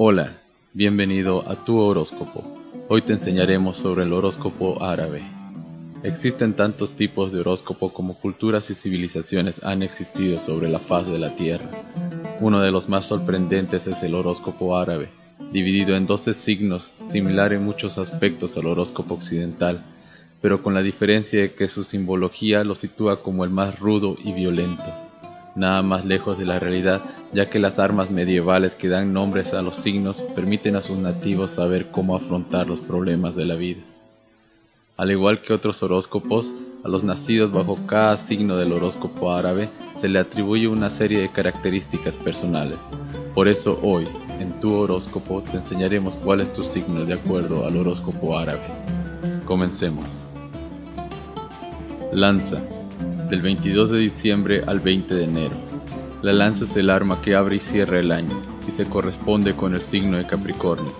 Hola, bienvenido a tu horóscopo. Hoy te enseñaremos sobre el horóscopo árabe. Existen tantos tipos de horóscopo como culturas y civilizaciones han existido sobre la faz de la Tierra. Uno de los más sorprendentes es el horóscopo árabe, dividido en 12 signos, similar en muchos aspectos al horóscopo occidental, pero con la diferencia de que su simbología lo sitúa como el más rudo y violento nada más lejos de la realidad, ya que las armas medievales que dan nombres a los signos permiten a sus nativos saber cómo afrontar los problemas de la vida. Al igual que otros horóscopos, a los nacidos bajo cada signo del horóscopo árabe se le atribuye una serie de características personales. Por eso hoy, en tu horóscopo, te enseñaremos cuál es tu signo de acuerdo al horóscopo árabe. Comencemos. Lanza del 22 de diciembre al 20 de enero. La lanza es el arma que abre y cierra el año, y se corresponde con el signo de Capricornio.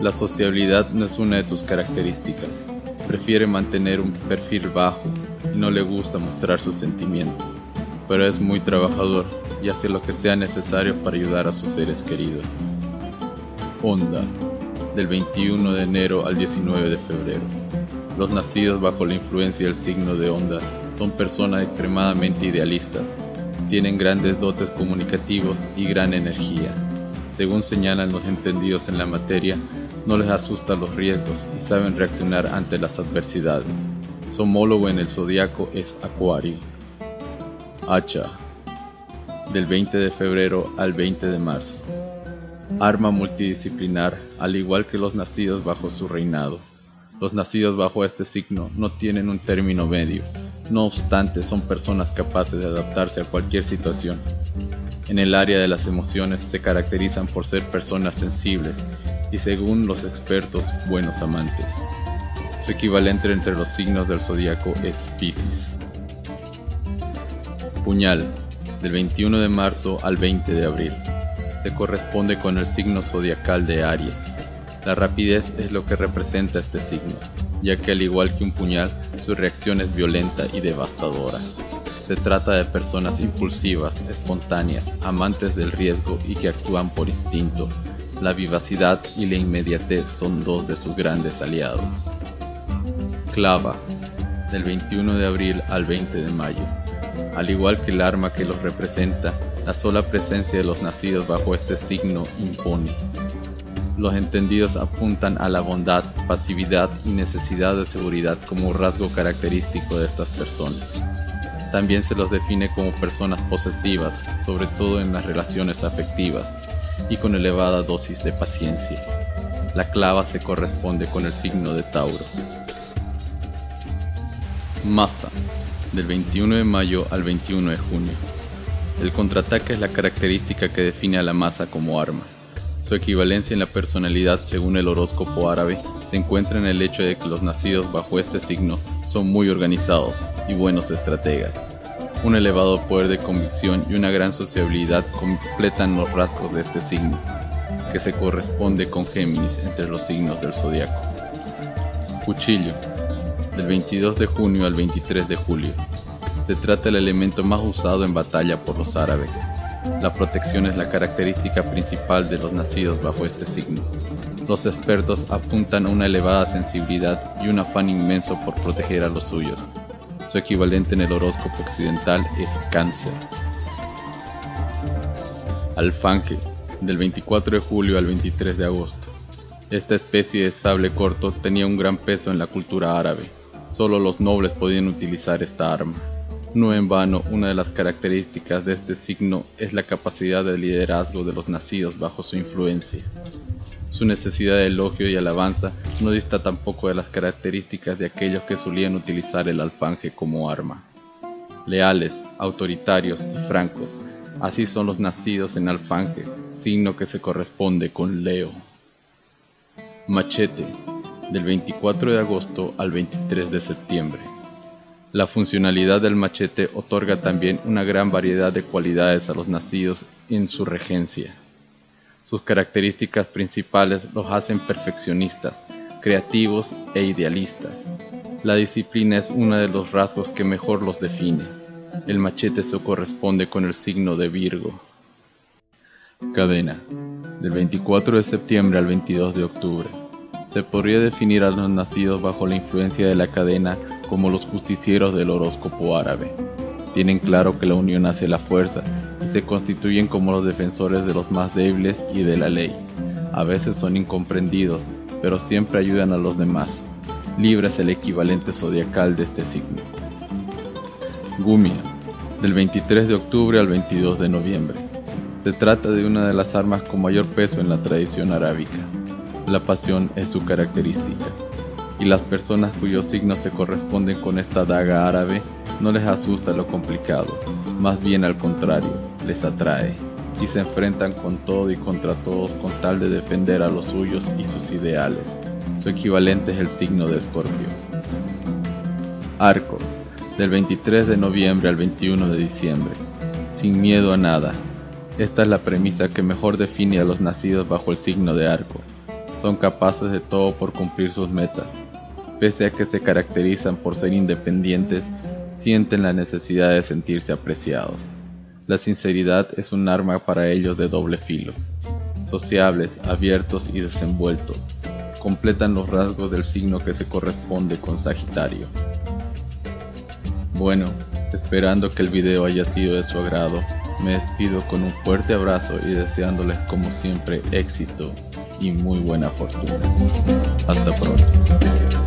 La sociabilidad no es una de tus características. Prefiere mantener un perfil bajo y no le gusta mostrar sus sentimientos, pero es muy trabajador y hace lo que sea necesario para ayudar a sus seres queridos. Onda, del 21 de enero al 19 de febrero. Los nacidos bajo la influencia del signo de Onda son personas extremadamente idealistas, tienen grandes dotes comunicativos y gran energía. Según señalan los entendidos en la materia, no les asustan los riesgos y saben reaccionar ante las adversidades. Su homólogo en el zodiaco es Acuario. Hacha, del 20 de febrero al 20 de marzo. Arma multidisciplinar, al igual que los nacidos bajo su reinado. Los nacidos bajo este signo no tienen un término medio, no obstante son personas capaces de adaptarse a cualquier situación. En el área de las emociones se caracterizan por ser personas sensibles y según los expertos buenos amantes. Su equivalente entre los signos del zodiaco es Pisces. Puñal, del 21 de marzo al 20 de abril. Se corresponde con el signo zodiacal de Aries. La rapidez es lo que representa este signo, ya que al igual que un puñal, su reacción es violenta y devastadora. Se trata de personas impulsivas, espontáneas, amantes del riesgo y que actúan por instinto. La vivacidad y la inmediatez son dos de sus grandes aliados. Clava, del 21 de abril al 20 de mayo. Al igual que el arma que los representa, la sola presencia de los nacidos bajo este signo impone. Los entendidos apuntan a la bondad, pasividad y necesidad de seguridad como rasgo característico de estas personas. También se los define como personas posesivas, sobre todo en las relaciones afectivas, y con elevada dosis de paciencia. La clava se corresponde con el signo de Tauro. Maza, del 21 de mayo al 21 de junio. El contraataque es la característica que define a la masa como arma. Su equivalencia en la personalidad según el horóscopo árabe se encuentra en el hecho de que los nacidos bajo este signo son muy organizados y buenos estrategas. Un elevado poder de convicción y una gran sociabilidad completan los rasgos de este signo, que se corresponde con Géminis entre los signos del zodiaco. Cuchillo, del 22 de junio al 23 de julio. Se trata del elemento más usado en batalla por los árabes, la protección es la característica principal de los nacidos bajo este signo. Los expertos apuntan a una elevada sensibilidad y un afán inmenso por proteger a los suyos. Su equivalente en el horóscopo occidental es cáncer. Alfanje, del 24 de julio al 23 de agosto. Esta especie de sable corto tenía un gran peso en la cultura árabe. Solo los nobles podían utilizar esta arma. No en vano, una de las características de este signo es la capacidad de liderazgo de los nacidos bajo su influencia. Su necesidad de elogio y alabanza no dista tampoco de las características de aquellos que solían utilizar el alfanje como arma. Leales, autoritarios y francos, así son los nacidos en alfanje, signo que se corresponde con Leo. Machete, del 24 de agosto al 23 de septiembre. La funcionalidad del machete otorga también una gran variedad de cualidades a los nacidos en su regencia. Sus características principales los hacen perfeccionistas, creativos e idealistas. La disciplina es uno de los rasgos que mejor los define. El machete se corresponde con el signo de Virgo. Cadena. del 24 de septiembre al 22 de octubre. Se podría definir a los nacidos bajo la influencia de la cadena como los justicieros del horóscopo árabe. Tienen claro que la unión hace la fuerza y se constituyen como los defensores de los más débiles y de la ley. A veces son incomprendidos, pero siempre ayudan a los demás. Libra es el equivalente zodiacal de este signo. Gumia, del 23 de octubre al 22 de noviembre. Se trata de una de las armas con mayor peso en la tradición arábica. La pasión es su característica, y las personas cuyos signos se corresponden con esta daga árabe no les asusta lo complicado, más bien al contrario, les atrae, y se enfrentan con todo y contra todos con tal de defender a los suyos y sus ideales. Su equivalente es el signo de Escorpio. Arco, del 23 de noviembre al 21 de diciembre. Sin miedo a nada, esta es la premisa que mejor define a los nacidos bajo el signo de arco. Son capaces de todo por cumplir sus metas. Pese a que se caracterizan por ser independientes, sienten la necesidad de sentirse apreciados. La sinceridad es un arma para ellos de doble filo. Sociables, abiertos y desenvueltos, completan los rasgos del signo que se corresponde con Sagitario. Bueno, esperando que el video haya sido de su agrado, me despido con un fuerte abrazo y deseándoles como siempre éxito y muy buena fortuna. Hasta pronto.